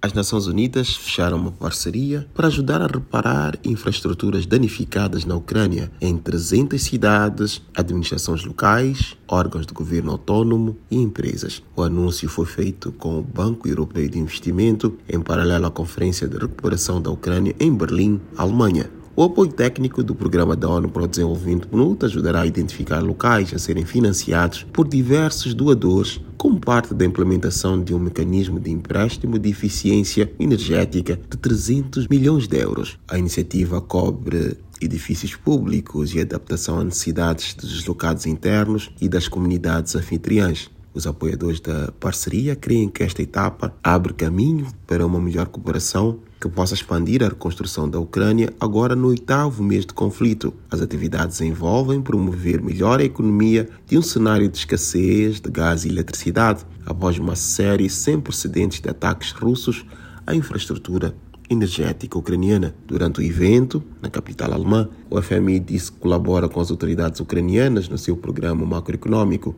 As Nações Unidas fecharam uma parceria para ajudar a reparar infraestruturas danificadas na Ucrânia em 300 cidades, administrações locais, órgãos de governo autônomo e empresas. O anúncio foi feito com o Banco Europeu de Investimento em paralelo à Conferência de Recuperação da Ucrânia em Berlim, Alemanha. O apoio técnico do Programa da ONU para o Desenvolvimento PNUD ajudará a identificar locais a serem financiados por diversos doadores parte da implementação de um mecanismo de empréstimo de eficiência energética de 300 milhões de euros. A iniciativa cobre edifícios públicos e adaptação às necessidades dos deslocados internos e das comunidades anfitriãs. Os apoiadores da parceria creem que esta etapa abre caminho para uma melhor cooperação que possa expandir a reconstrução da Ucrânia agora no oitavo mês de conflito. As atividades envolvem promover melhor a economia de um cenário de escassez de gás e eletricidade após uma série sem precedentes de ataques russos à infraestrutura energética ucraniana. Durante o evento, na capital alemã, o FMI disse que colabora com as autoridades ucranianas no seu programa macroeconômico.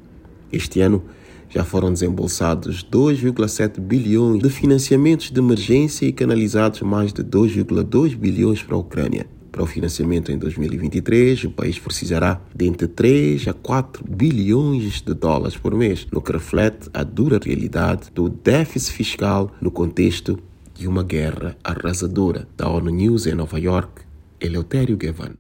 Este ano, já foram desembolsados 2,7 bilhões de financiamentos de emergência e canalizados mais de 2,2 bilhões para a Ucrânia. Para o financiamento em 2023, o país precisará de entre 3 a 4 bilhões de dólares por mês, no que reflete a dura realidade do déficit fiscal no contexto de uma guerra arrasadora. Da ONU News em Nova York, Eleutério Gavan.